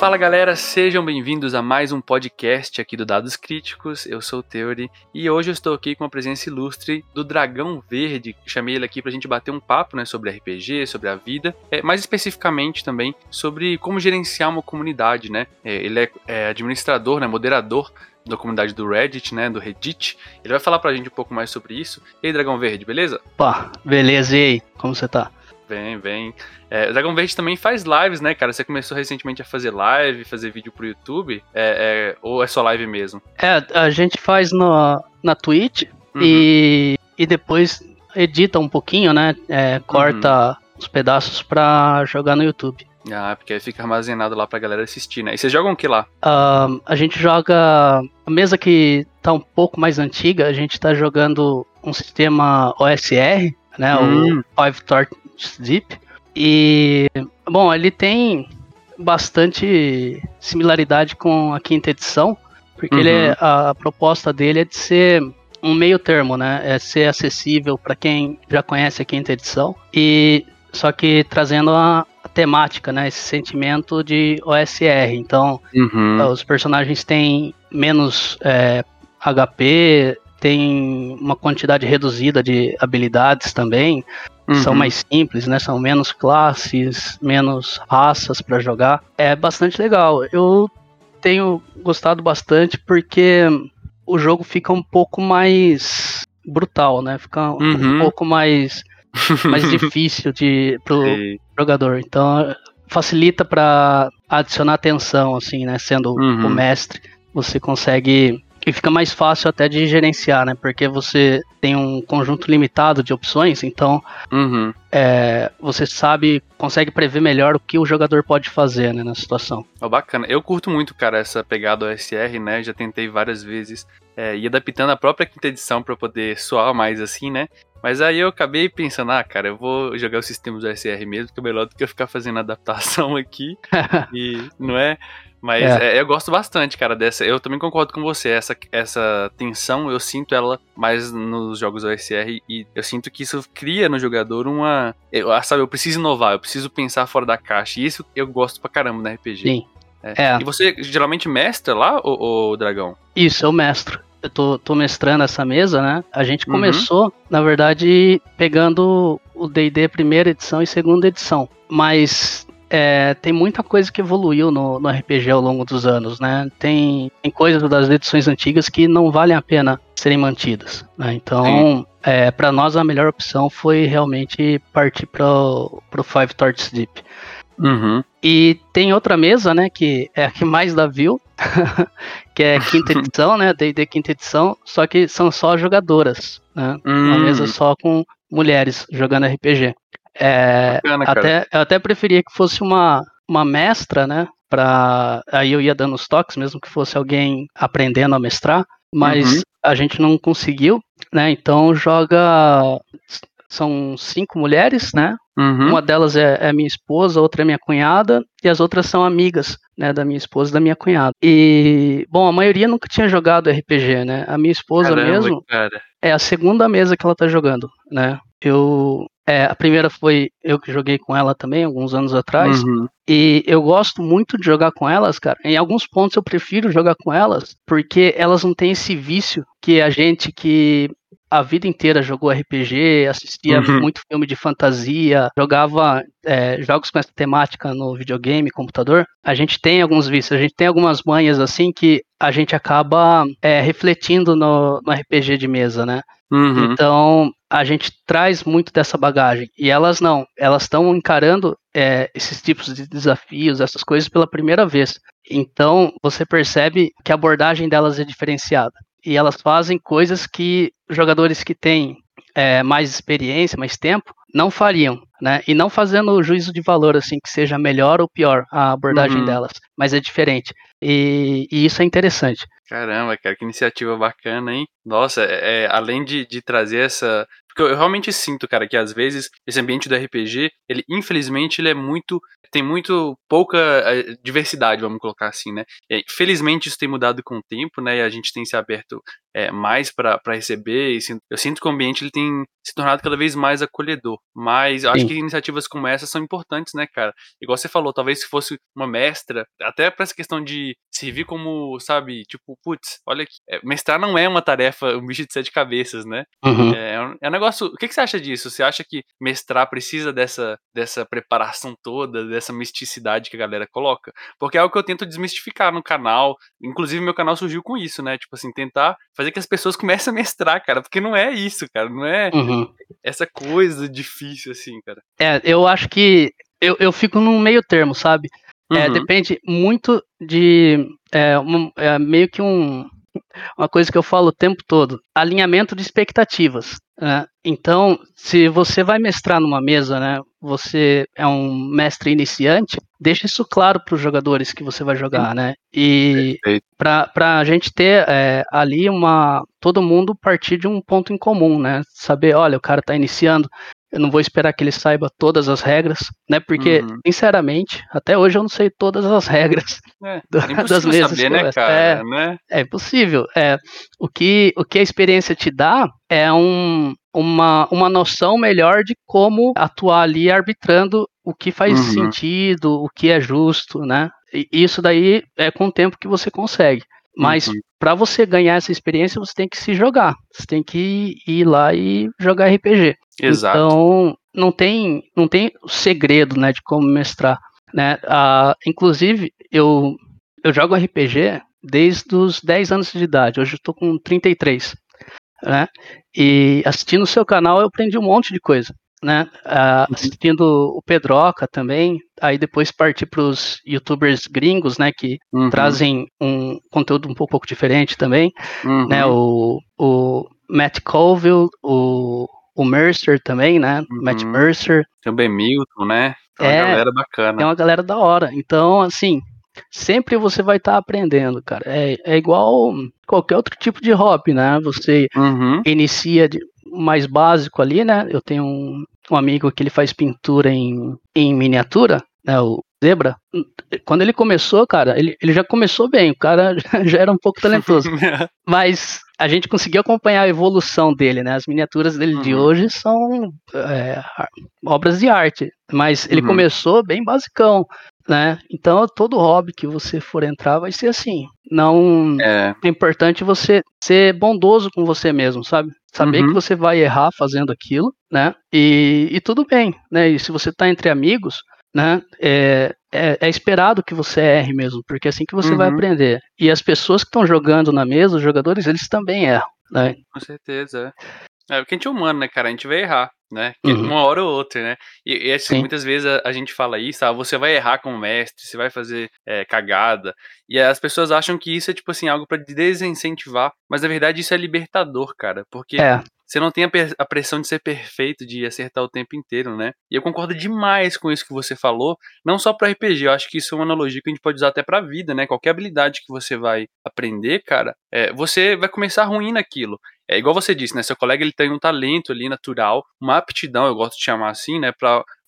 Fala galera, sejam bem-vindos a mais um podcast aqui do Dados Críticos. Eu sou o Theory e hoje eu estou aqui com a presença ilustre do Dragão Verde. Chamei ele aqui pra gente bater um papo né, sobre RPG, sobre a vida, é, mais especificamente também sobre como gerenciar uma comunidade. Né? É, ele é, é administrador, né, moderador da comunidade do Reddit, né, do Reddit. Ele vai falar pra gente um pouco mais sobre isso. E aí, Dragão Verde, beleza? Pá, beleza, e aí? Como você tá? Bem, bem. É, o Dragão Verde também faz lives, né, cara? Você começou recentemente a fazer live, fazer vídeo pro YouTube? É, é, ou é só live mesmo? É, a gente faz no, na Twitch uhum. e, e depois edita um pouquinho, né? É, corta uhum. os pedaços pra jogar no YouTube. Ah, porque aí fica armazenado lá pra galera assistir, né? E vocês jogam o que lá? Uh, a gente joga. A mesa que tá um pouco mais antiga, a gente tá jogando um sistema OSR, né? Hum. O Five Deep. E, bom, ele tem bastante similaridade com a quinta edição, porque uhum. ele é, a, a proposta dele é de ser um meio termo, né? É ser acessível para quem já conhece a quinta edição e só que trazendo a, a, temática, né? Esse sentimento de OSR. Então, uhum. os personagens têm menos é, HP, tem uma quantidade reduzida de habilidades também. Uhum. São mais simples, né? São menos classes, menos raças para jogar. É bastante legal. Eu tenho gostado bastante porque o jogo fica um pouco mais brutal, né? Fica uhum. um pouco mais mais difícil de pro jogador. Então facilita para adicionar atenção, assim, né? Sendo uhum. o mestre, você consegue e fica mais fácil até de gerenciar, né? Porque você tem um conjunto limitado de opções, então uhum. é, você sabe, consegue prever melhor o que o jogador pode fazer né, na situação. Oh, bacana. Eu curto muito, cara, essa pegada OSR, né? Já tentei várias vezes é, ir adaptando a própria quinta edição para poder soar mais assim, né? Mas aí eu acabei pensando, ah, cara, eu vou jogar o sistema do OSR mesmo, que é melhor do que eu ficar fazendo adaptação aqui. e não é. Mas é. É, eu gosto bastante, cara, dessa. Eu também concordo com você. Essa, essa tensão, eu sinto ela mais nos jogos OSR e eu sinto que isso cria no jogador uma. Eu, ah, sabe, eu preciso inovar, eu preciso pensar fora da caixa. E isso eu gosto pra caramba no RPG. Sim. É. é. E você geralmente mestra lá, o Dragão? Isso, eu mestro. Eu tô, tô mestrando essa mesa, né? A gente uhum. começou, uhum. na verdade, pegando o DD primeira edição e segunda edição. Mas é, tem muita coisa que evoluiu no, no, RPG ao longo dos anos, né? Tem, tem coisas das edições antigas que não valem a pena serem mantidas. Né? Então, é, para nós a melhor opção foi realmente partir pro, pro Five Torches Deep. Uhum. E tem outra mesa, né, que é a que mais dá view, que é quinta edição, né, D&D quinta edição, só que são só jogadoras, né, uma hum. mesa só com mulheres jogando RPG. É, Bacana, até, eu até preferia que fosse uma, uma mestra, né? Pra, aí eu ia dando os toques, mesmo que fosse alguém aprendendo a mestrar, mas uhum. a gente não conseguiu, né? Então joga. São cinco mulheres, né? Uhum. Uma delas é, é minha esposa, outra é minha cunhada, e as outras são amigas, né, da minha esposa e da minha cunhada. E, bom, a maioria nunca tinha jogado RPG, né? A minha esposa Caramba, mesmo cara. é a segunda mesa que ela tá jogando, né? Eu é, a primeira foi eu que joguei com ela também, alguns anos atrás. Uhum. E eu gosto muito de jogar com elas, cara. Em alguns pontos eu prefiro jogar com elas, porque elas não têm esse vício que a gente que a vida inteira jogou RPG, assistia uhum. muito filme de fantasia, jogava é, jogos com essa temática no videogame, computador. A gente tem alguns vícios, a gente tem algumas manhas assim que a gente acaba é, refletindo no, no RPG de mesa, né? Uhum. Então, a gente traz muito dessa bagagem. E elas não, elas estão encarando é, esses tipos de desafios, essas coisas pela primeira vez. Então, você percebe que a abordagem delas é diferenciada. E elas fazem coisas que jogadores que têm é, mais experiência, mais tempo, não fariam, né? E não fazendo o juízo de valor, assim, que seja melhor ou pior a abordagem uhum. delas, mas é diferente. E, e, isso é interessante. Caramba, cara, que iniciativa bacana, hein? Nossa, é, é além de, de trazer essa porque eu realmente sinto, cara, que às vezes esse ambiente do RPG, ele infelizmente ele é muito tem muito pouca eh, diversidade, vamos colocar assim, né? E, felizmente isso tem mudado com o tempo, né? E a gente tem se aberto é, mais para receber. E eu sinto que o ambiente ele tem se tornado cada vez mais acolhedor. Mas eu acho Sim. que iniciativas como essa são importantes, né, cara? Igual você falou, talvez se fosse uma mestra, até para essa questão de servir como, sabe, tipo, putz, olha aqui, é, mestrar não é uma tarefa, um bicho de sete cabeças, né? Uhum. É, é, um, é um negócio. O que, que você acha disso? Você acha que mestrar precisa dessa, dessa preparação toda, dessa misticidade que a galera coloca? Porque é algo que eu tento desmistificar no canal. Inclusive, meu canal surgiu com isso, né? Tipo assim, tentar fazer que as pessoas comecem a mestrar, cara. Porque não é isso, cara. Não é uhum. essa coisa difícil, assim, cara. É, eu acho que eu, eu fico num meio termo, sabe? É, uhum. depende muito de é, um, é, meio que um, uma coisa que eu falo o tempo todo: alinhamento de expectativas. Né? Então, se você vai mestrar numa mesa, né, você é um mestre iniciante, deixa isso claro para os jogadores que você vai jogar, né? E para a gente ter é, ali uma. todo mundo partir de um ponto em comum, né? Saber, olha, o cara está iniciando, eu não vou esperar que ele saiba todas as regras, né? Porque, uhum. sinceramente, até hoje eu não sei todas as regras é, do, é das mesas. Saber, né, cara, é, né? é impossível. É, o, que, o que a experiência te dá é um, uma, uma noção melhor de como atuar ali arbitrando o que faz uhum. sentido, o que é justo, né? E isso daí é com o tempo que você consegue. Mas uhum. para você ganhar essa experiência, você tem que se jogar. Você tem que ir lá e jogar RPG. Exato. Então, não tem, não tem segredo, né, de como mestrar, né? Ah, inclusive, eu, eu jogo RPG desde os 10 anos de idade. Hoje eu estou com 33, né? E assistindo o seu canal eu aprendi um monte de coisa, né? Ah, uhum. assistindo o Pedroca também, aí depois parti para os youtubers gringos, né, que uhum. trazem um conteúdo um pouco, pouco diferente também, uhum. né? O, o Matt Colville, o o Mercer também, né? Uhum. Matt Mercer. Também Milton, né? Tem uma é, galera bacana. Tem uma galera da hora. Então, assim, sempre você vai estar tá aprendendo, cara. É, é igual qualquer outro tipo de hobby, né? Você uhum. inicia de, mais básico ali, né? Eu tenho um, um amigo que ele faz pintura em, em miniatura, né? O Zebra. Quando ele começou, cara, ele, ele já começou bem. O cara já era um pouco talentoso. Mas a gente conseguiu acompanhar a evolução dele, né? As miniaturas dele uhum. de hoje são é, obras de arte, mas ele uhum. começou bem basicão, né? Então todo hobby que você for entrar vai ser assim. Não é, é importante você ser bondoso com você mesmo, sabe? Saber uhum. que você vai errar fazendo aquilo, né? E, e tudo bem, né? E se você tá entre amigos, né? É, é, é, esperado que você erre mesmo, porque é assim que você uhum. vai aprender. E as pessoas que estão jogando na mesa, os jogadores, eles também erram, né? Com certeza. É, porque a gente é humano, né, cara? A gente vai errar, né? Uhum. Uma hora ou outra, né? E, e assim, muitas vezes a, a, gente fala isso, ah, você vai errar como mestre, você vai fazer é, cagada. E as pessoas acham que isso é, tipo assim, algo para desincentivar. Mas na verdade isso é libertador, cara. Porque é você não tem a, pressão de ser perfeito, de acertar o tempo inteiro, né? E eu concordo demais com isso que você falou, não só para RPG, eu acho que isso é uma analogia que a gente pode usar até para vida, né? Qualquer habilidade que você vai aprender, cara, é, você vai começar ruim naquilo. É igual você disse, né? Seu colega ele tem um talento ali natural, uma aptidão, eu gosto de chamar assim, né?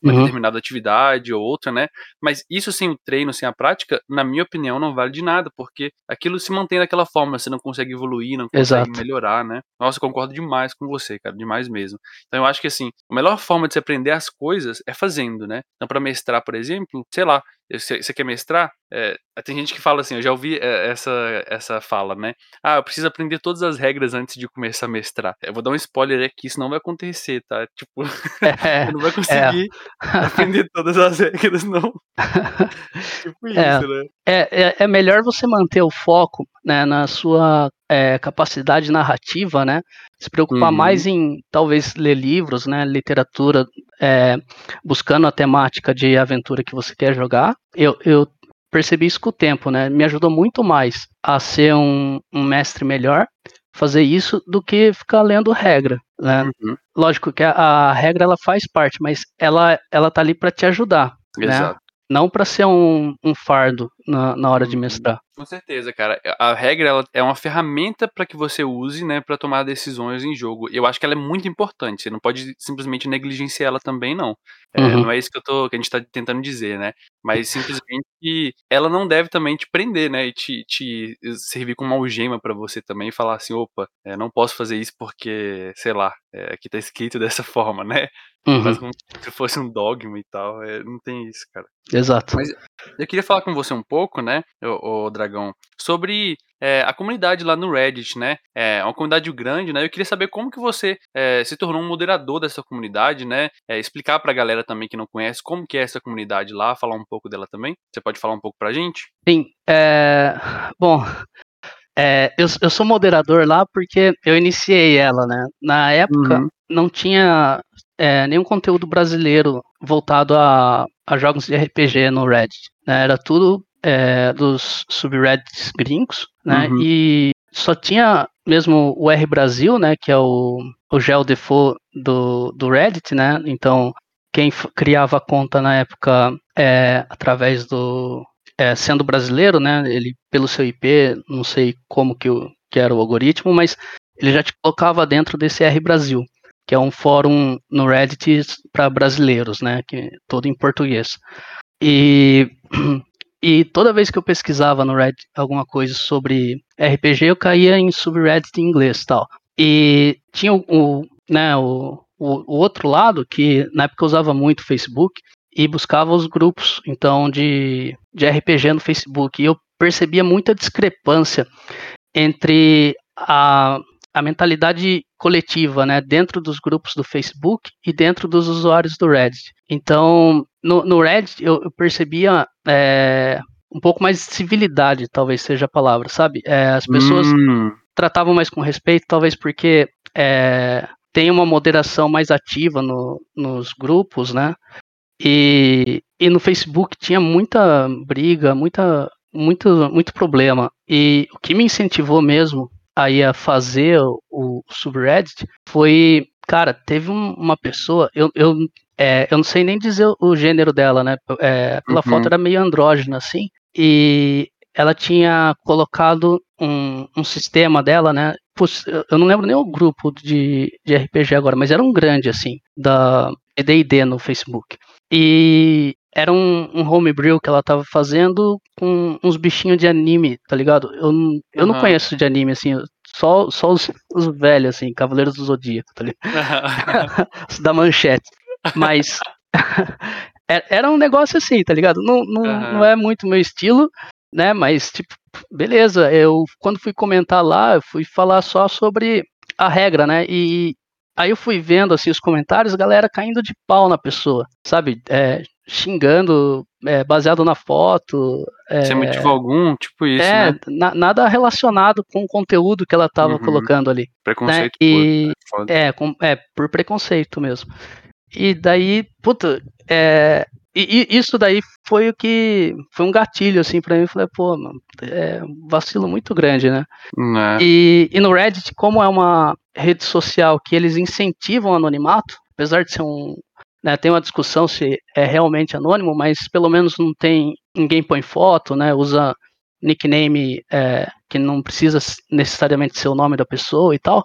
Uma uhum. determinada atividade ou outra, né? Mas isso sem o treino, sem a prática, na minha opinião, não vale de nada, porque aquilo se mantém daquela forma, você não consegue evoluir, não consegue Exato. melhorar, né? Nossa, eu concordo demais com você, cara, demais mesmo. Então eu acho que assim, a melhor forma de se aprender as coisas é fazendo, né? Então para mestrar, por exemplo, sei lá, você quer mestrar? É, tem gente que fala assim, eu já ouvi é, essa, essa fala, né? Ah, eu preciso aprender todas as regras antes de começar a mestrar. Eu vou dar um spoiler aqui, isso não vai acontecer, tá? Tipo, é, não vai conseguir é. aprender todas as regras, não. tipo é, isso, né? É, é, é melhor você manter o foco né, na sua é, capacidade narrativa, né? Se preocupar uhum. mais em talvez ler livros, né? Literatura, é, buscando a temática de aventura que você quer jogar. Eu, eu percebi isso com o tempo, né? Me ajudou muito mais a ser um, um mestre melhor fazer isso do que ficar lendo regra, né? Uhum. Lógico que a, a, regra ela faz parte, mas ela ela tá ali para te ajudar, né? Exato. né? Não para ser um, um fardo na, na hora de uhum. mestrar. Com certeza, cara. A regra ela é uma ferramenta para que você use, né, para tomar decisões em jogo. Eu acho que ela é muito importante. Você não pode simplesmente negligenciar ela também, não. É, uhum. Não é isso que eu tô, que a gente tá tentando dizer, né? Mas simplesmente ela não deve também te prender, né? E te, te servir como uma algema para você também e falar assim, opa, é, não posso fazer isso porque, sei lá, é, aqui tá escrito dessa forma, né? Uhum. Mas como se fosse um dogma e tal. É, não tem isso, cara. Exato. Mas eu queria falar com você um pouco, né, o, o Dragão, sobre é, a comunidade lá no Reddit, né? É uma comunidade grande, né? Eu queria saber como que você é, se tornou um moderador dessa comunidade, né? É, explicar pra galera também que não conhece como que é essa comunidade lá, falar um pouco dela também. Você pode falar um pouco pra gente? Sim. É... Bom, é, eu, eu sou moderador lá porque eu iniciei ela, né? Na época uhum. não tinha é, nenhum conteúdo brasileiro voltado a, a jogos de RPG no Reddit. Né? Era tudo é, dos subreddits gringos, né? Uhum. E só tinha mesmo o R Brasil, né? Que é o, o gel default do, do Reddit, né? Então, quem criava a conta na época é, através do... É, sendo brasileiro, né? Ele, pelo seu IP, não sei como que, o, que era o algoritmo, mas ele já te colocava dentro desse R Brasil que é um fórum no Reddit para brasileiros, né, que todo em português. E e toda vez que eu pesquisava no Reddit alguma coisa sobre RPG, eu caía em subreddit em inglês, tal. E tinha o, o né, o, o, o outro lado que na época eu usava muito Facebook e buscava os grupos então de, de RPG no Facebook e eu percebia muita discrepância entre a, a mentalidade coletiva, né, dentro dos grupos do Facebook e dentro dos usuários do Reddit. Então, no, no Reddit eu, eu percebia é, um pouco mais de civilidade, talvez seja a palavra, sabe? É, as pessoas hum. tratavam mais com respeito, talvez porque é, tem uma moderação mais ativa no, nos grupos, né? E, e no Facebook tinha muita briga, muita, muito, muito problema. E o que me incentivou mesmo aí a fazer o, o subreddit foi, cara, teve um, uma pessoa, eu, eu, é, eu não sei nem dizer o gênero dela, né? É, pela uhum. foto era meio andrógena, assim, e ela tinha colocado um, um sistema dela, né? Eu não lembro nem o grupo de, de RPG agora, mas era um grande, assim, da D&D no Facebook. E era um, um homebrew que ela tava fazendo com uns bichinhos de anime, tá ligado? Eu, eu uhum. não conheço de anime, assim, só, só os, os velhos, assim, Cavaleiros do Zodíaco, tá ligado? da manchete. Mas é, era um negócio assim, tá ligado? Não, não, uhum. não é muito meu estilo, né? Mas, tipo, beleza, eu quando fui comentar lá, eu fui falar só sobre a regra, né? E aí eu fui vendo assim os comentários, galera caindo de pau na pessoa, sabe? É, xingando é, baseado na foto. É, Sem motivo algum, tipo isso. É, né? na, nada relacionado com o conteúdo que ela estava uhum. colocando ali. Preconceito né? e, por, é, com, é, por preconceito mesmo. E daí, puta, é, e, e, isso daí foi o que foi um gatilho assim para mim. Eu falei, pô, mano, é um vacilo muito grande, né? né? E, e no Reddit, como é uma rede social que eles incentivam o anonimato, apesar de ser um, né, tem uma discussão se é realmente anônimo, mas pelo menos não tem ninguém põe foto, né, usa nickname é, que não precisa necessariamente ser o nome da pessoa e tal.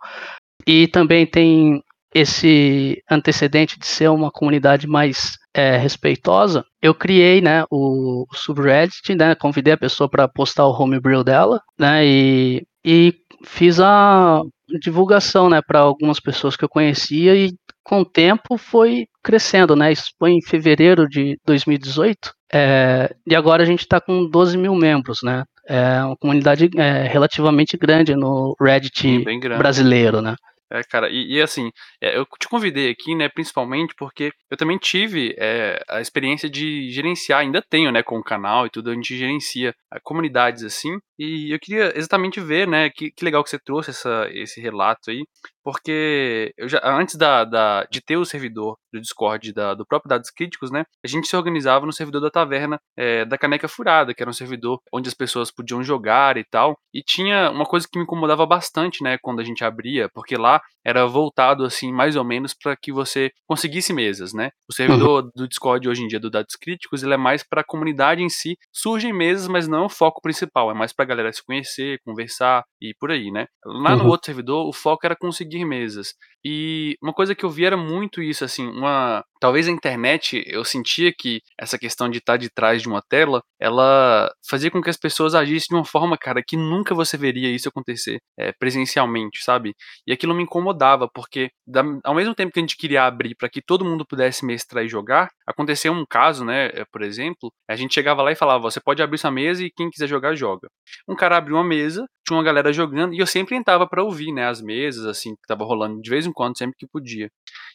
E também tem esse antecedente de ser uma comunidade mais é, respeitosa. Eu criei, né, o, subreddit, né, convidei a pessoa para postar o homebrew dela, né, e, e fiz a divulgação, né, para algumas pessoas que eu conhecia e com o tempo foi crescendo, né? Isso foi em fevereiro de 2018 é, e agora a gente está com 12 mil membros, né? É uma comunidade é, relativamente grande no Reddit Sim, brasileiro, né? É, cara, e, e assim, é, eu te convidei aqui, né, principalmente porque eu também tive é, a experiência de gerenciar, ainda tenho, né, com o canal e tudo, a gente gerencia é, comunidades assim, e eu queria exatamente ver, né, que, que legal que você trouxe essa, esse relato aí, porque eu já, antes da, da, de ter o servidor do Discord da, do próprio Dados Críticos, né, a gente se organizava no servidor da taverna é, da Caneca Furada, que era um servidor onde as pessoas podiam jogar e tal, e tinha uma coisa que me incomodava bastante, né, quando a gente abria, porque lá era voltado assim mais ou menos para que você conseguisse mesas, né? O servidor uhum. do Discord hoje em dia do Dados Críticos, ele é mais para a comunidade em si, surgem mesas, mas não é o foco principal, é mais para galera se conhecer, conversar e por aí, né? Lá uhum. no outro servidor, o foco era conseguir mesas. E uma coisa que eu vi era muito isso, assim, uma. Talvez a internet, eu sentia que essa questão de estar de trás de uma tela, ela fazia com que as pessoas agissem de uma forma, cara, que nunca você veria isso acontecer é, presencialmente, sabe? E aquilo me incomodava, porque da, ao mesmo tempo que a gente queria abrir para que todo mundo pudesse mestrar e jogar, aconteceu um caso, né, é, por exemplo, a gente chegava lá e falava, você pode abrir sua mesa e quem quiser jogar, joga. Um cara abriu uma mesa, tinha uma galera jogando, e eu sempre entrava para ouvir, né, as mesas, assim, que tava rolando de vez em quando, sempre que podia.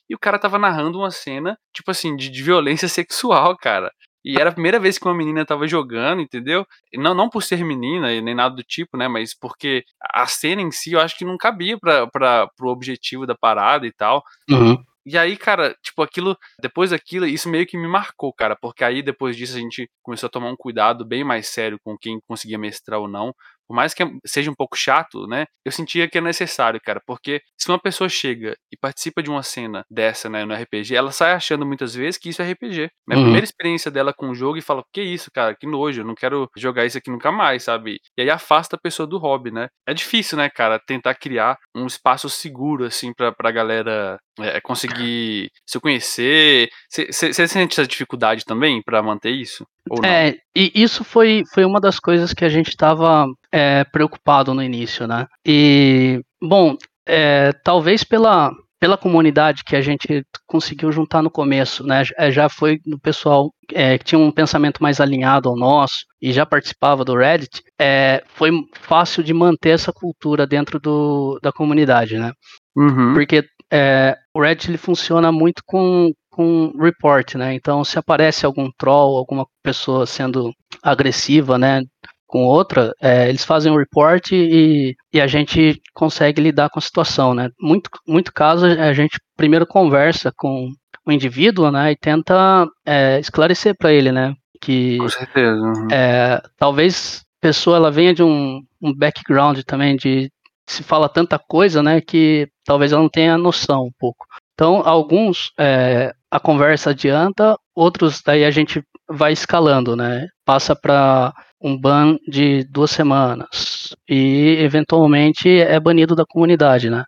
E o cara tava narrando uma cena, tipo assim, de, de violência sexual, cara. E era a primeira vez que uma menina tava jogando, entendeu? Não, não por ser menina nem nada do tipo, né? Mas porque a cena em si eu acho que não cabia pra, pra, pro objetivo da parada e tal. Uhum. E aí, cara, tipo, aquilo, depois daquilo, isso meio que me marcou, cara, porque aí depois disso a gente começou a tomar um cuidado bem mais sério com quem conseguia mestrar ou não, por mais que seja um pouco chato, né? Eu sentia que é necessário, cara, porque se uma pessoa chega e participa de uma cena dessa, né, no RPG, ela sai achando muitas vezes que isso é RPG. Né? Uhum. A primeira experiência dela com o jogo e fala: Que isso, cara, que nojo, eu não quero jogar isso aqui nunca mais, sabe? E aí afasta a pessoa do hobby, né? É difícil, né, cara, tentar criar um espaço seguro, assim, pra, pra galera é, conseguir se conhecer. Você sente essa dificuldade também para manter isso? É, e isso foi, foi uma das coisas que a gente estava é, preocupado no início, né? E, bom, é, talvez pela, pela comunidade que a gente conseguiu juntar no começo, né? É, já foi do pessoal é, que tinha um pensamento mais alinhado ao nosso e já participava do Reddit, é, foi fácil de manter essa cultura dentro do, da comunidade, né? Uhum. Porque é, o Reddit ele funciona muito com, com report, né? Então, se aparece algum troll, alguma pessoa sendo agressiva, né? Com outra, é, eles fazem um report e, e a gente consegue lidar com a situação, né? Muito, muito caso a gente primeiro conversa com o indivíduo, né? E tenta é, esclarecer para ele, né? Que com certeza. Uhum. É, talvez a pessoa ela venha de um, um background também de se fala tanta coisa, né, que talvez ela não tenha noção um pouco. Então, alguns é, a conversa adianta, outros daí a gente vai escalando, né? Passa para um ban de duas semanas e eventualmente é banido da comunidade, né?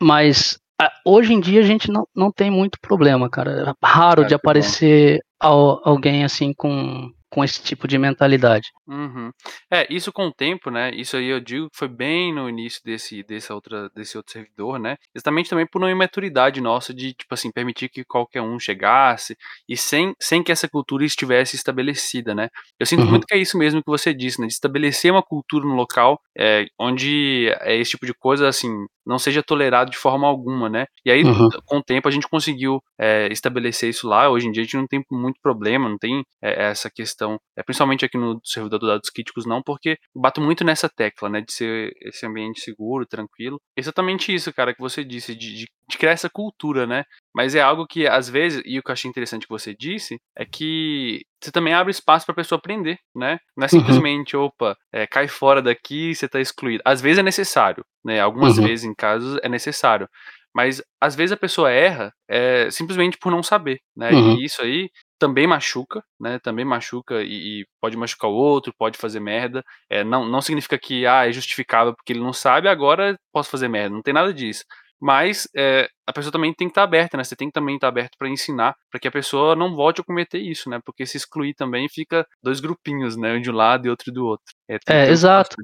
Mas hoje em dia a gente não, não tem muito problema, cara. É raro é, de aparecer alguém assim com com esse tipo de mentalidade. Uhum. É, isso com o tempo, né? Isso aí eu digo que foi bem no início desse, desse, outra, desse outro servidor, né? Exatamente também por uma imaturidade nossa de, tipo assim, permitir que qualquer um chegasse e sem, sem que essa cultura estivesse estabelecida, né? Eu sinto uhum. muito que é isso mesmo que você disse, né? De estabelecer uma cultura no local é, onde é esse tipo de coisa, assim, não seja tolerado de forma alguma, né? E aí, uhum. com o tempo, a gente conseguiu é, estabelecer isso lá. Hoje em dia, a gente não tem muito problema, não tem é, essa questão, é, principalmente aqui no servidor do dados críticos, não, porque bato muito nessa tecla, né? De ser esse ambiente seguro, tranquilo. Exatamente isso, cara, que você disse, de, de, de criar essa cultura, né? Mas é algo que, às vezes, e o que eu achei interessante que você disse, é que você também abre espaço para a pessoa aprender, né? Não é uhum. simplesmente, uhum. opa, é, cai fora daqui você está excluído. Às vezes é necessário, né? Algumas uhum. vezes, em casos, é necessário. Mas, às vezes, a pessoa erra é, simplesmente por não saber, né? Uhum. E isso aí também machuca, né? Também machuca e, e, pode machucar o outro, pode fazer merda. É, não, não significa que, ah, é justificável porque ele não sabe, agora posso fazer merda. Não tem nada disso. Mas é, a pessoa também tem que estar aberta, né? Você tem que também estar aberto para ensinar, para que a pessoa não volte a cometer isso, né? Porque se excluir também fica dois grupinhos, né? Um de um lado e outro do outro. É, é exato.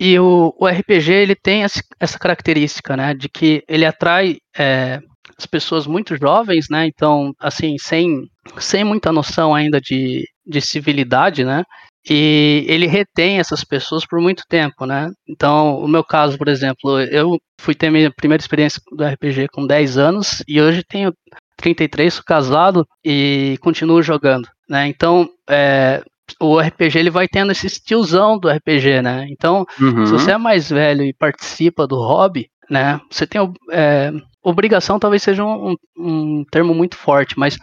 E o, o, RPG ele tem essa característica, né? De que ele atrai é, as pessoas muito jovens, né? Então, assim, sem, sem muita noção ainda de, de civilidade, né? e ele retém essas pessoas por muito tempo, né? Então, o meu caso, por exemplo, eu fui ter minha primeira experiência do RPG com 10 anos e hoje tenho 33, sou casado e continuo jogando, né? Então, é, o RPG ele vai tendo esse estilzão do RPG, né? Então, uhum. se você é mais velho e participa do hobby, né? Você tem é, obrigação, talvez seja um, um, termo muito forte, mas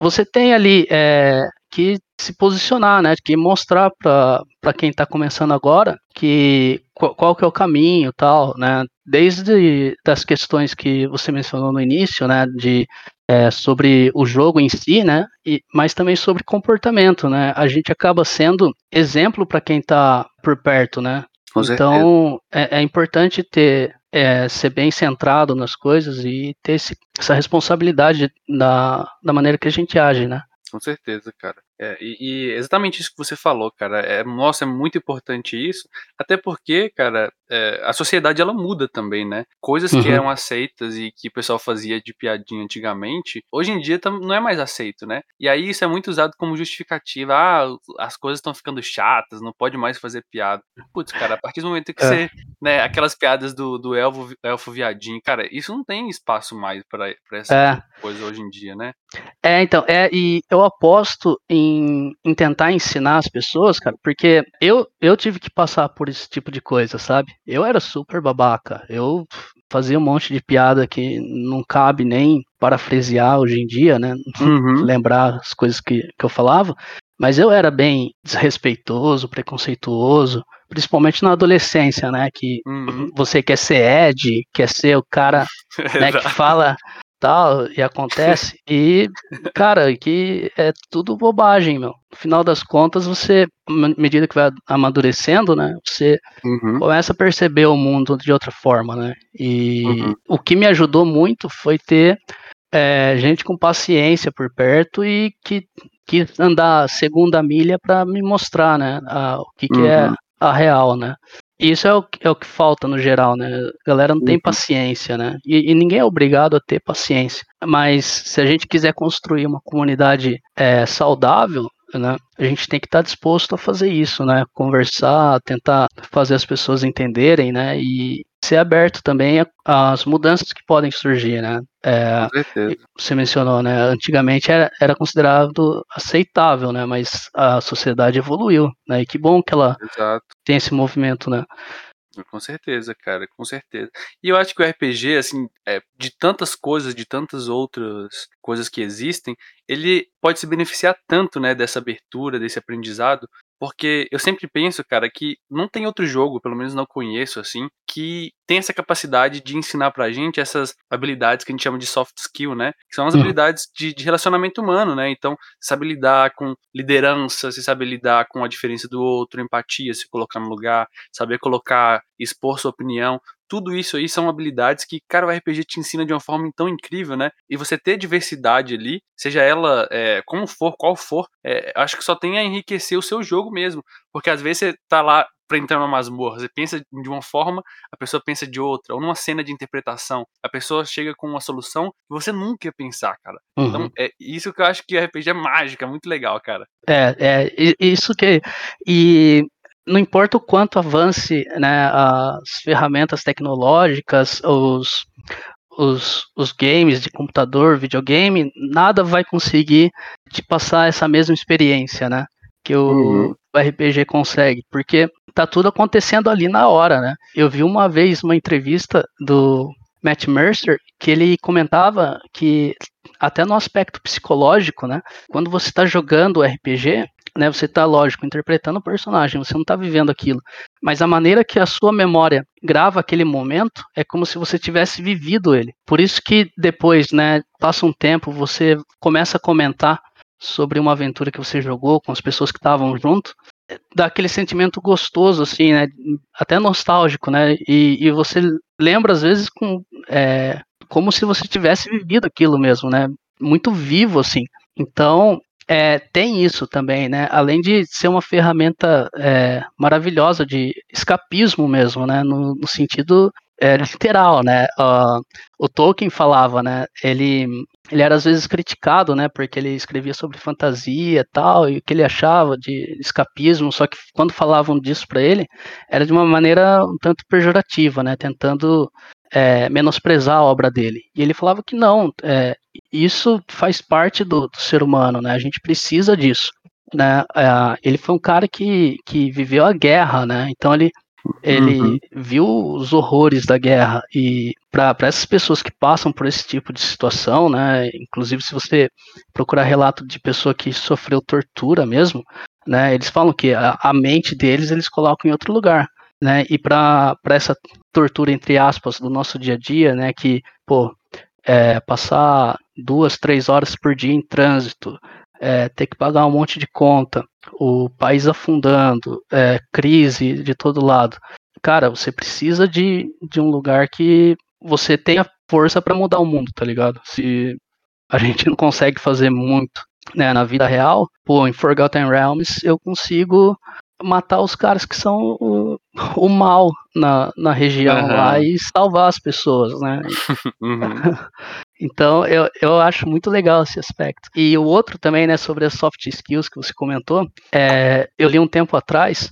você tem ali é, que se posicionar, né? Que mostrar para quem está começando agora que qual, qual, que é o caminho, tal, né? Desde das questões que você mencionou no início, né? De é, sobre o jogo em si, né? E, mas também sobre comportamento, né? A gente acaba sendo exemplo para quem está por perto, né? Com então é, é, importante ter é, ser bem centrado nas coisas e ter esse, essa responsabilidade da, da maneira que a gente age, né? Com certeza, cara. É, e, e, exatamente isso que você falou, cara. É, nossa, é muito importante isso. Até porque, cara, é, a sociedade ela muda também, né? Coisas uhum. que eram aceitas e que o pessoal fazia de piadinha antigamente, hoje em dia não é mais aceito, né? E aí isso é muito usado como justificativa. Ah, as coisas estão ficando chatas, não pode mais fazer piada. Putz, cara, a partir do momento que é. você. Né, aquelas piadas do, do elfo, elfo viadinho, cara, isso não tem espaço mais para essa é. coisa hoje em dia, né? É, então, é, e eu aposto em, em tentar ensinar as pessoas, cara, porque eu, eu tive que passar por esse tipo de coisa, sabe? Eu era super babaca. Eu fazia um monte de piada que não cabe nem parafrasear hoje em dia, né? Uhum. Lembrar as coisas que, que eu falava. Mas eu era bem desrespeitoso, preconceituoso, principalmente na adolescência, né? Que uhum. você quer ser Ed, quer ser o cara né, que fala tal, e acontece. e, cara, que é tudo bobagem, meu. No final das contas, você, à medida que vai amadurecendo, né, você uhum. começa a perceber o mundo de outra forma, né? E uhum. o que me ajudou muito foi ter é, gente com paciência por perto e que quis andar segunda milha para me mostrar, né, a, o que, que é uhum. a real, né? Isso é o, é o que falta no geral, né? A galera não tem uhum. paciência, né? E, e, ninguém é obrigado a ter paciência. Mas se a gente quiser construir uma comunidade é, saudável, né? A gente tem que estar disposto a fazer isso, né? Conversar, tentar fazer as pessoas entenderem, né? E ser aberto também às mudanças que podem surgir, né? É, você mencionou, né? Antigamente era, era considerado aceitável, né? Mas a sociedade evoluiu, né? E que bom que ela Exato. tem esse movimento, né? Com certeza, cara, com certeza. E eu acho que o RPG, assim, é, de tantas coisas, de tantas outras coisas que existem, ele pode se beneficiar tanto, né, dessa abertura, desse aprendizado, porque eu sempre penso, cara, que não tem outro jogo, pelo menos não conheço assim, que tem essa capacidade de ensinar pra gente essas habilidades que a gente chama de soft skill, né? Que são as uhum. habilidades de, de, relacionamento humano, né? Então, saber lidar com liderança, se saber lidar com a diferença do outro, empatia, se colocar no lugar, saber colocar, expor sua opinião tudo isso aí são habilidades que, cara, o RPG te ensina de uma forma tão incrível, né? E você ter diversidade ali, seja ela é, como for, qual for, é, acho que só tem a enriquecer o seu jogo mesmo. Porque às vezes você tá lá pra entrar numa masmorra, você pensa de uma forma, a pessoa pensa de outra, ou numa cena de interpretação, a pessoa chega com uma solução que você nunca ia pensar, cara. Então, uhum. Então, é isso que eu acho que RPG é mágica, é muito legal, cara. É, é, isso que. E não importa o quanto avance né, as ferramentas tecnológicas, os, os, os games de computador, videogame, nada vai conseguir te passar essa mesma experiência, né? Que o, uhum. RPG consegue, porque tá tudo acontecendo ali na hora, né? Eu vi uma vez uma entrevista do Matt Mercer que ele comentava que até no aspecto psicológico, né? Quando você está jogando RPG, né? Você está, lógico, interpretando o personagem, você não está vivendo aquilo. Mas a maneira que a sua memória grava aquele momento é como se você tivesse vivido ele. Por isso que depois, né, passa um tempo, você começa a comentar sobre uma aventura que você jogou com as pessoas que estavam junto, dá aquele sentimento gostoso, assim, né? Até nostálgico, né? E, e você lembra, às vezes, com, é, como se você tivesse vivido aquilo mesmo, né? Muito vivo, assim. Então, é, tem isso também, né? Além de ser uma ferramenta é, maravilhosa de escapismo mesmo, né? No, no sentido é, literal, né? Uh, o Tolkien falava, né? Ele, ele era às vezes criticado, né? Porque ele escrevia sobre fantasia e tal, e o que ele achava de escapismo, só que quando falavam disso para ele, era de uma maneira um tanto pejorativa, né? Tentando é, menosprezar a obra dele. E ele falava que não, é, isso faz parte do, do, ser humano, né? A gente precisa disso. Né? É, ele foi um cara que, que viveu a guerra, né? Então ele, ele uhum. viu os horrores da guerra e para essas pessoas que passam por esse tipo de situação, né? Inclusive se você procurar relato de pessoa que sofreu tortura mesmo, né? Eles falam que a, a mente deles eles colocam em outro lugar né? E para essa tortura entre aspas do nosso dia a dia, né? Que pô, é, passar duas, três horas por dia em trânsito, é, ter que pagar um monte de conta, o país afundando, é, crise de todo lado. Cara, você precisa de, de um lugar que você tenha força para mudar o mundo, tá ligado? Se a gente não consegue fazer muito né, na vida real, pô, em Forgotten Realms eu consigo matar os caras que são o, o mal na, na região uhum. lá e salvar as pessoas, né? uhum. Então eu, eu acho muito legal esse aspecto. E o outro também, né, sobre as soft skills que você comentou, é, eu li um tempo atrás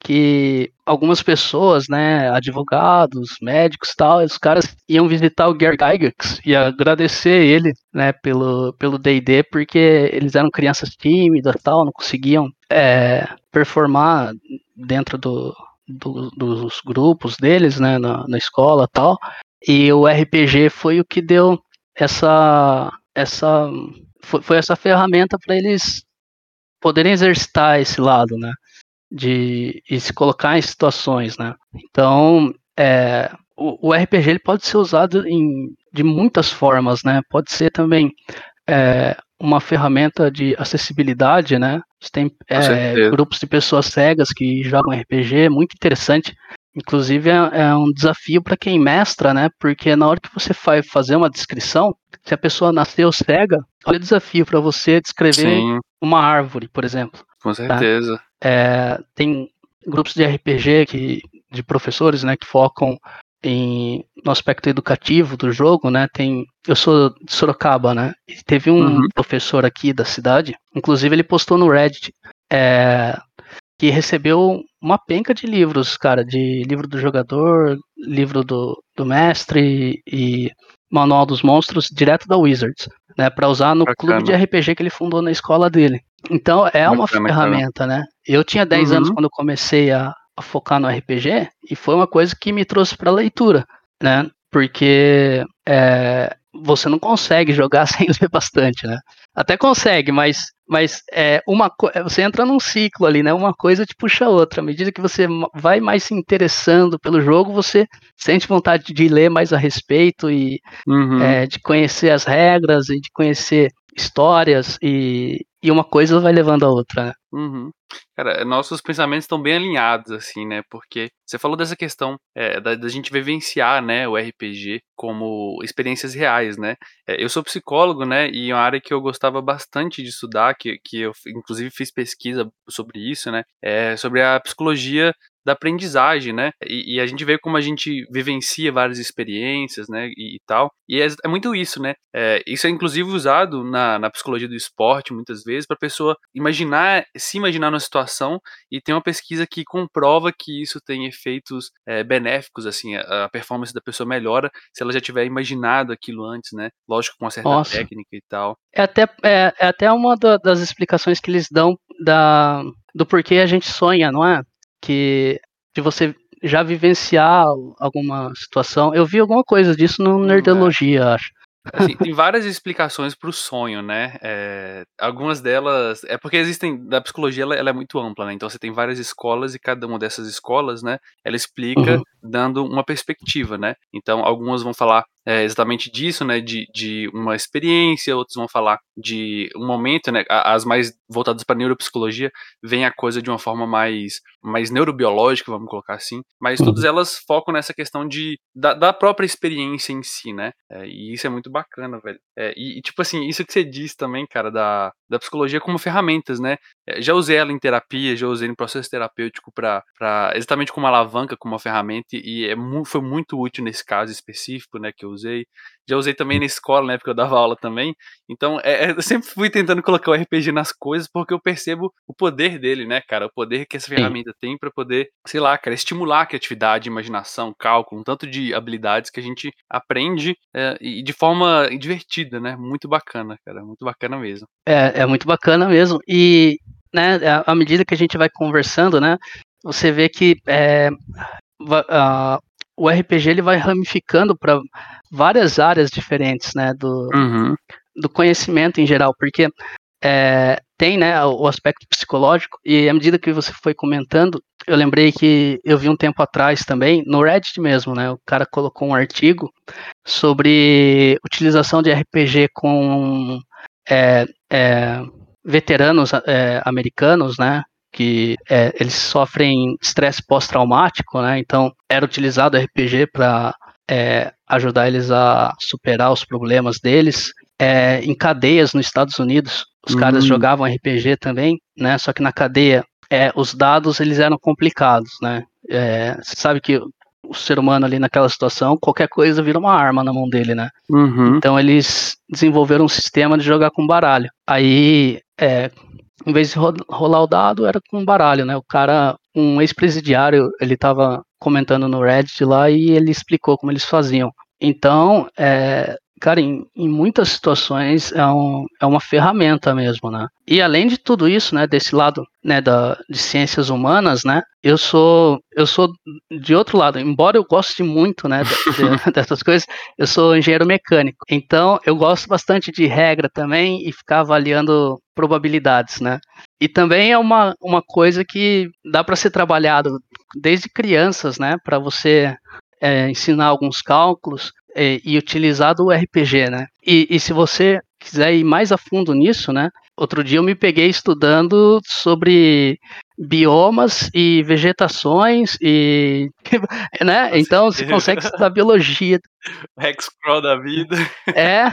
que algumas pessoas, né, advogados, médicos tal, os caras iam visitar o Gary Gygax e agradecer ele, né, pelo pelo D&D porque eles eram crianças tímidas tal, não conseguiam é, performar dentro do, do, dos grupos deles, né, na, na escola tal. E o RPG foi o que deu essa essa foi, foi essa ferramenta para eles poderem exercitar esse lado, né? De e se colocar em situações, né? Então, é, o, o, RPG ele pode ser usado em, de muitas formas, né? Pode ser também é, uma ferramenta de acessibilidade, né? Você tem é, grupos de pessoas cegas que jogam RPG, muito interessante. Inclusive é, é um desafio para quem mestra, né? Porque na hora que você vai fazer uma descrição, se a pessoa nasceu cega, olha o desafio para você descrever Sim. uma árvore, por exemplo. Com tá? certeza. Tá? É, tem grupos de RPG que, de professores, né, que focam em, no aspecto educativo do jogo, né? Tem, eu sou de Sorocaba, né? E teve um uhum. professor aqui da cidade, inclusive ele postou no Reddit, é, que recebeu uma penca de livros, cara, de livro do jogador, livro do, do mestre e manual dos monstros direto da Wizards, né? Para usar no Bacana. clube de RPG que ele fundou na escola dele. Então é uma ferramenta, cara. né? Eu tinha 10 uhum. anos quando eu comecei a, a, focar no RPG e foi uma coisa que me trouxe para leitura, né? Porque é, você não consegue jogar sem ler bastante, né? Até consegue, mas, mas é uma você entra num ciclo ali, né? Uma coisa te puxa a outra. À medida que você vai mais se interessando pelo jogo, você sente vontade de ler mais a respeito e uhum. é, de conhecer as regras e de conhecer histórias e, e uma coisa vai levando a outra, né? Uhum. Cara, nossos pensamentos estão bem alinhados, assim, né? Porque você falou dessa questão é, da, da, gente vivenciar, né, o RPG como experiências reais, né? É, eu sou psicólogo, né, e uma área que eu gostava bastante de estudar, que, que eu inclusive fiz pesquisa sobre isso, né? É sobre a psicologia da aprendizagem, né? E, e, a gente vê como a gente vivencia várias experiências, né? E, e tal. E é, é, muito isso, né? É, isso é inclusive usado na, na psicologia do esporte muitas vezes para a pessoa imaginar, se imaginar numa situação e tem uma pesquisa que comprova que isso tem efeitos é, benéficos, assim, a, a, performance da pessoa melhora se ela já tiver imaginado aquilo antes, né? Lógico, com uma certa Nossa. técnica e tal. É até, é, é até uma das explicações que eles dão da, do porquê a gente sonha, não é? Que de você já vivenciar alguma situação. Eu vi alguma coisa disso no hum, Nerdologia, é. acho. Assim, tem várias explicações para o sonho, né? É, algumas delas. É porque existem. Da psicologia ela, ela, é muito ampla, né? Então você tem várias escolas e cada uma dessas escolas, né? Ela explica uhum. dando uma perspectiva, né? Então algumas vão falar é, exatamente disso, né, de, de uma experiência, outros vão falar de um momento, né, as mais voltadas para neuropsicologia, vem a coisa de uma forma mais, mais neurobiológica, vamos colocar assim, mas todas uhum. elas focam nessa questão de, da, da própria experiência em si, né, é, e isso é muito bacana, velho. É, e, tipo assim, isso que você disse também, cara, da, da psicologia como ferramentas, né, é, já usei ela em terapia, já usei em processo terapêutico para exatamente como alavanca, como uma ferramenta, e é, foi muito útil nesse caso específico, né, que eu usei. Já usei também na escola, né? Porque eu dava aula também. Então, é, é eu sempre fui tentando colocar o RPG nas coisas porque eu percebo o poder dele, né, cara? O poder que essa ferramenta Sim. tem para poder, sei lá, cara, estimular a criatividade, imaginação, cálculo, um tanto de habilidades que a gente aprende é, e de forma divertida, né? Muito bacana, cara. Muito bacana mesmo. É, é muito bacana mesmo. E, né, à medida que a gente vai conversando, né? Você vê que é, uh, o RPG ele vai ramificando para várias áreas diferentes, né, do, uhum. do conhecimento em geral, porque é, tem, né, o aspecto psicológico, e à medida que você foi comentando, eu lembrei que eu vi um tempo atrás também, no Reddit mesmo, né, o cara colocou um artigo sobre utilização de RPG com é, é, veteranos é, americanos, né, que é, eles sofrem estresse pós-traumático, né, então era utilizado RPG para é, ajudar eles a superar os problemas deles, é, em cadeias nos Estados Unidos. Os uhum. caras jogavam RPG também, né? Só que na cadeia é, os dados eles eram complicados, né? É, você sabe que o ser humano ali naquela situação, qualquer coisa vira uma arma na mão dele, né? Uhum. Então eles desenvolveram um sistema de jogar com baralho. Aí, é, em vez de rolar o dado, era com baralho, né? O cara, um ex-presidiário, ele tava comentando no Reddit lá e ele explicou como eles faziam. Então, é, cara, em, em muitas situações é, um, é uma ferramenta mesmo, né? E além de tudo isso, né, desse lado, né, da, de ciências humanas, né, eu sou, eu sou de outro lado, embora eu goste muito, né, de, dessas coisas, eu sou engenheiro mecânico, então eu gosto bastante de regra também e ficar avaliando probabilidades, né? E também é uma, uma coisa que dá para ser trabalhado desde crianças, né, para você é, ensinar alguns cálculos, e, e utilizar do RPG, né? E, e se você quiser ir mais a fundo nisso, né? Outro dia eu me peguei estudando sobre biomas e vegetações e né? Então você consegue estudar biologia. Hexcrawl da vida. É.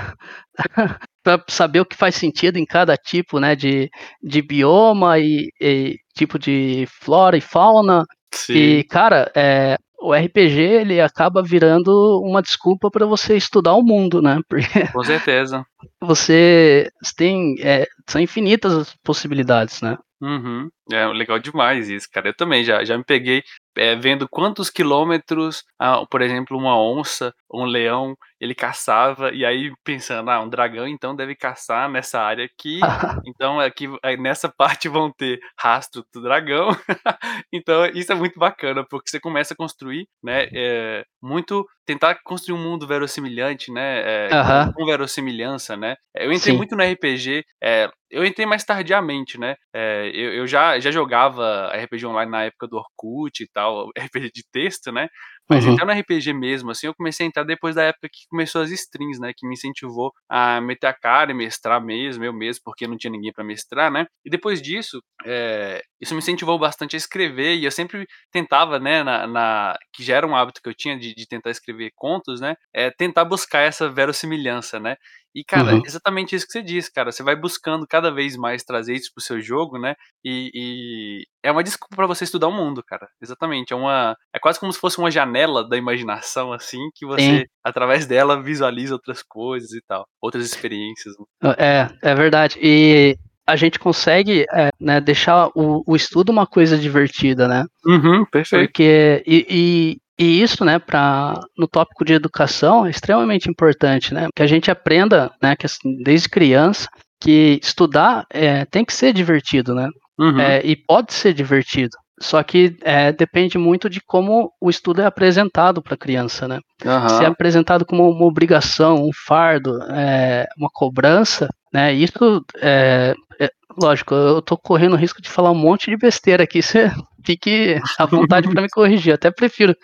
para saber o que faz sentido em cada tipo, né, de, de bioma e, e tipo de flora e fauna. Sim. E cara, é, o RPG ele acaba virando uma desculpa para você estudar o mundo, né? Porque Com certeza. Você tem é, são infinitas as possibilidades, né? Uhum. É legal demais isso, cara. Eu também já, já me peguei é, vendo quantos quilômetros, ah, por exemplo, uma onça, um leão, ele caçava, e aí pensando, ah, um dragão então deve caçar nessa área aqui, então aqui nessa parte vão ter rastro do dragão. então isso é muito bacana, porque você começa a construir, né, é, muito, tentar construir um mundo verossimilhante, né, é, com verossimilhança, né. Eu entrei Sim. muito no RPG, é, eu entrei mais tardiamente, né, é, eu, eu já, já jogava RPG online na época do Orkut e tal, RPG de texto, né? Mas uhum. entrar no RPG mesmo, assim, eu comecei a entrar depois da época que começou as strings, né? Que me incentivou a meter a cara e mestrar mesmo, eu mesmo, porque não tinha ninguém para mestrar, né? E depois disso, é, isso me incentivou bastante a escrever, e eu sempre tentava, né, na, na que já era um hábito que eu tinha de, de tentar escrever contos, né? É tentar buscar essa verossimilhança, né? E, cara, uhum. exatamente isso que você disse, cara. Você vai buscando cada vez mais trazer isso pro seu jogo, né? E, e é uma desculpa para você estudar o mundo, cara. Exatamente. É uma. É quase como se fosse uma janela da imaginação, assim, que você, Sim. através dela, visualiza outras coisas e tal. Outras experiências. É, é verdade. E a gente consegue é, né, deixar o, o, estudo uma coisa divertida, né? Uhum, perfeito. Porque. E, e, e isso, né, para no tópico de educação é extremamente importante, né? Que a gente aprenda, né, que assim, desde criança, que estudar é, tem que ser divertido, né? Uhum. É, e pode ser divertido. Só que é, depende muito de como o estudo é apresentado para a criança, né? Uhum. Se é apresentado como uma obrigação, um fardo, é, uma cobrança, né? Isso é, é, lógico. Eu estou correndo o risco de falar um monte de besteira aqui. Você fique à vontade para me corrigir. Até prefiro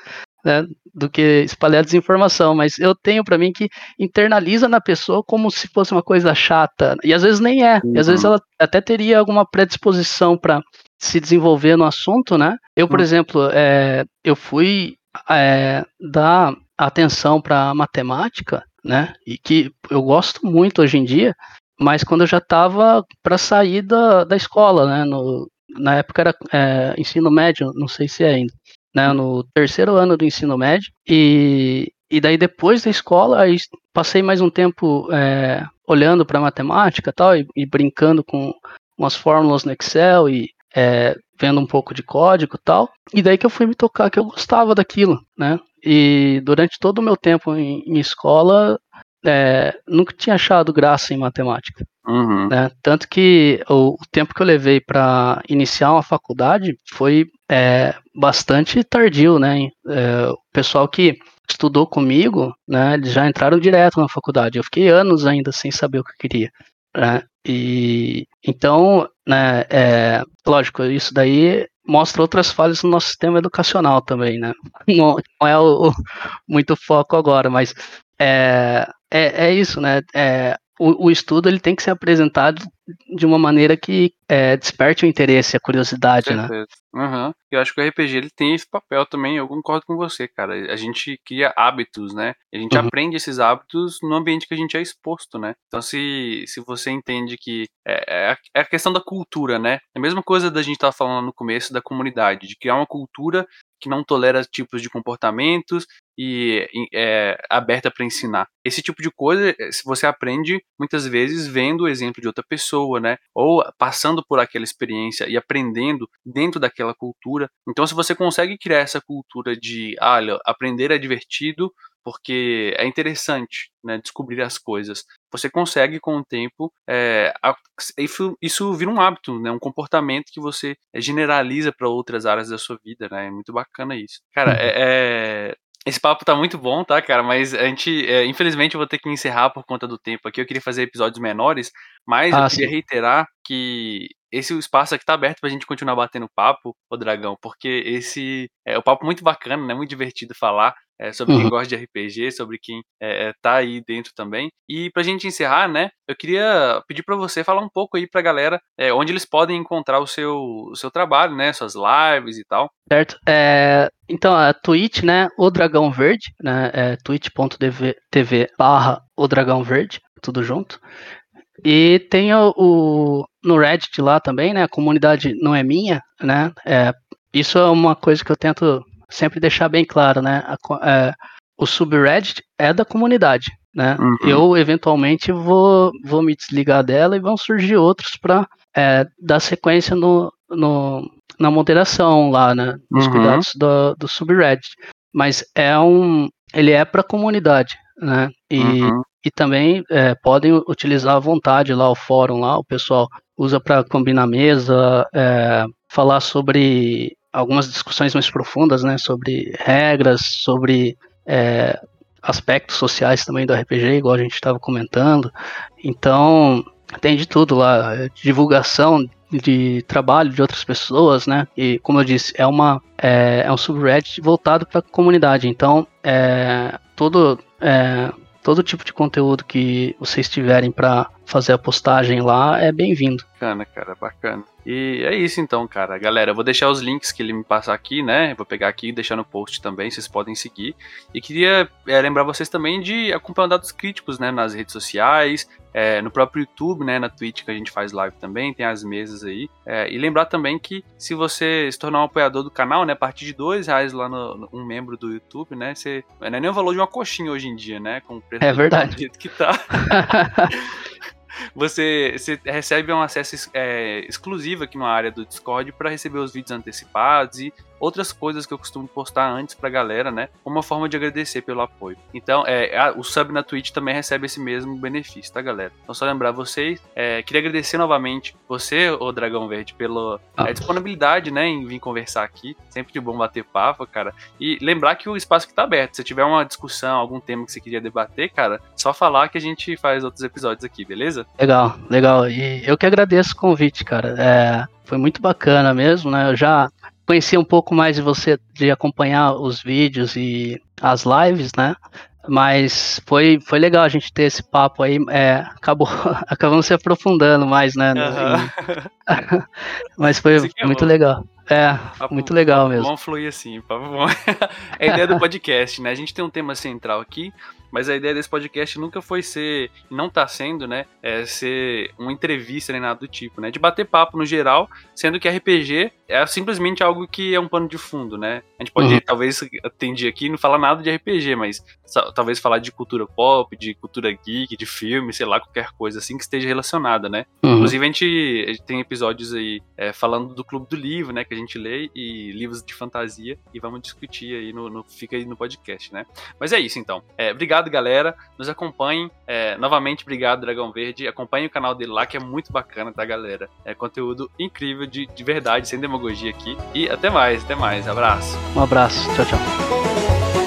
né, do que espalhar desinformação, mas eu tenho para mim que internaliza na pessoa como se fosse uma coisa chata, e às vezes nem é, uhum. às vezes uhum. ela até teria alguma predisposição para se desenvolver no assunto, né? Eu, por uhum. exemplo, é, eu fui é, dar atenção para matemática, né? E que eu gosto muito hoje em dia, mas quando eu já estava para sair da, da escola, né? No, na época era é, ensino médio, não sei se é ainda, né? No terceiro ano do ensino médio e e daí depois da escola aí passei mais um tempo é, olhando para matemática tal e, e brincando com umas fórmulas no Excel e é, vendo um pouco de código tal. E daí que eu fui me tocar que eu gostava daquilo, né? E durante todo o meu tempo em, em escola, é, nunca tinha achado graça em matemática. Uhum. Né? Tanto que o, o, tempo que eu levei para iniciar uma faculdade foi é, bastante tardio, né? É, o pessoal que estudou comigo, né, eles já entraram direto na faculdade. Eu fiquei anos ainda sem saber o que eu queria. Né? E então, né, é, lógico, isso daí mostra outras falhas no nosso sistema educacional também, né? Não, não é o, o, muito foco agora, mas é, é, é isso, né? É, o, o, estudo ele tem que ser apresentado de uma maneira que é, desperte o interesse, a curiosidade, né? Uhum. Eu acho que o RPG ele tem esse papel também, eu concordo com você, cara. A gente cria hábitos, né? A gente uhum. aprende esses hábitos no ambiente que a gente é exposto, né? Então, se, se você entende que é, é, a, é questão da cultura, né? É a mesma coisa da gente estar tá falando no começo da comunidade, de criar uma cultura que não tolera tipos de comportamentos e é aberta para ensinar. Esse tipo de coisa, eh, se você aprende muitas vezes vendo o exemplo de outra pessoa, né? Ou passando por aquela experiência e aprendendo dentro daquela cultura. Então, se você consegue criar essa cultura de, ah, olha, aprender é divertido, porque é interessante né, descobrir as coisas. Você consegue, com o tempo, é, isso, isso vira um hábito, né, um comportamento que você generaliza para outras áreas da sua vida. Né, é muito bacana isso. Cara, uhum. é, é, esse papo tá muito bom, tá, cara? Mas a gente, é, infelizmente, eu vou ter que encerrar por conta do tempo aqui. Eu queria fazer episódios menores, mas ah, eu queria sim. reiterar que esse espaço aqui tá aberto pra gente continuar batendo papo, ô Dragão, porque esse é um papo muito bacana, né? Muito divertido falar é, sobre uhum. quem gosta de RPG, sobre quem é, é, tá aí dentro também. E pra gente encerrar, né? Eu queria pedir para você falar um pouco aí pra galera é, onde eles podem encontrar o seu, o seu trabalho, né? Suas lives e tal. Certo. É, então, a Twitch, né? O Dragão Verde, né? É twitch.tv barra o Dragão Verde, tudo junto. E tem o, o, no Reddit lá também, né? A comunidade não é minha, né? É, isso é uma coisa que eu tento sempre deixar bem claro, né? A, é, o subreddit é da comunidade, né? Uhum. Eu eventualmente vou, vou me desligar dela e vão surgir outros para é, dar sequência no, no, na moderação lá, né? Nos uhum. cuidados do, do subreddit. Mas é um, ele é para a comunidade, né? E, uhum. e também é, podem utilizar à vontade lá o fórum lá, o pessoal usa para combinar mesa, é, falar sobre algumas discussões mais profundas, né, sobre regras, sobre é, aspectos sociais também do RPG, igual a gente estava comentando. Então tem de tudo lá, divulgação de trabalho de outras pessoas, né? E como eu disse, é uma é, é um subreddit voltado para a comunidade. Então, é, todo é, todo tipo de conteúdo que vocês tiverem para fazer a postagem lá é bem-vindo. Bacana, cara, bacana. E é isso então, cara. Galera, eu vou deixar os links que ele me passar aqui, né? Vou pegar aqui e deixar no post também, vocês podem seguir. E queria é, lembrar vocês também de acompanhar dados críticos, né? Nas redes sociais, é, no próprio YouTube, né? Na Twitch que a gente faz live também, tem as mesas aí. É, e lembrar também que se você se tornar um apoiador do canal, né? A partir de dois reais lá no, no um membro do YouTube, né? Você, não é nem o valor de uma coxinha hoje em dia, né? Com o preço é verdade. que tá. você, você recebe um acesso é, exclusivo aqui na área do Discord para receber os vídeos antecipados e outras coisas que eu costumo postar antes pra galera, né? Uma forma de agradecer pelo apoio. Então, é, a, o sub na Twitch também recebe esse mesmo benefício, tá, galera? Então, só lembrar vocês, é, queria agradecer novamente você, o Dragão Verde, pela ah. é, disponibilidade, né, em vir conversar aqui. Sempre de bom bater papo, cara. E lembrar que o espaço que tá aberto. Se tiver uma discussão, algum tema que você queria debater, cara, só falar que a gente faz outros episódios aqui, beleza? Legal, legal. E eu que agradeço o convite, cara. É, foi muito bacana mesmo, né? Eu já conhecia um pouco mais de você, de acompanhar os vídeos e as lives, né? Mas foi, foi legal a gente ter esse papo aí. É, acabou, acabamos se aprofundando mais, né? Uhum. Mas foi é muito bom. legal. É, papo, muito legal mesmo. Vamos fluir assim, papo bom. É a ideia do podcast, né? A gente tem um tema central aqui, mas a ideia desse podcast nunca foi ser, não tá sendo, né, é ser uma entrevista nem nada do tipo, né, de bater papo no geral, sendo que RPG é simplesmente algo que é um pano de fundo, né. A gente pode, uhum. talvez, atender aqui não falar nada de RPG, mas talvez falar de cultura pop, de cultura geek, de filme, sei lá, qualquer coisa assim que esteja relacionada, né. Uhum. Inclusive, a gente, a gente, tem episódios aí é, falando do Clube do Livro, né, que a gente lê, e livros de fantasia, e vamos discutir aí no, no fica aí no podcast, né. Mas é isso, então. É, obrigado obrigado, galera. Nos acompanhem. É, novamente, obrigado, Dragão Verde. Acompanhe o canal dele lá, que é muito bacana, tá, galera? É conteúdo incrível, de, de verdade, sem demagogia aqui. E até mais, até mais. Abraço. Um abraço. Tchau, tchau.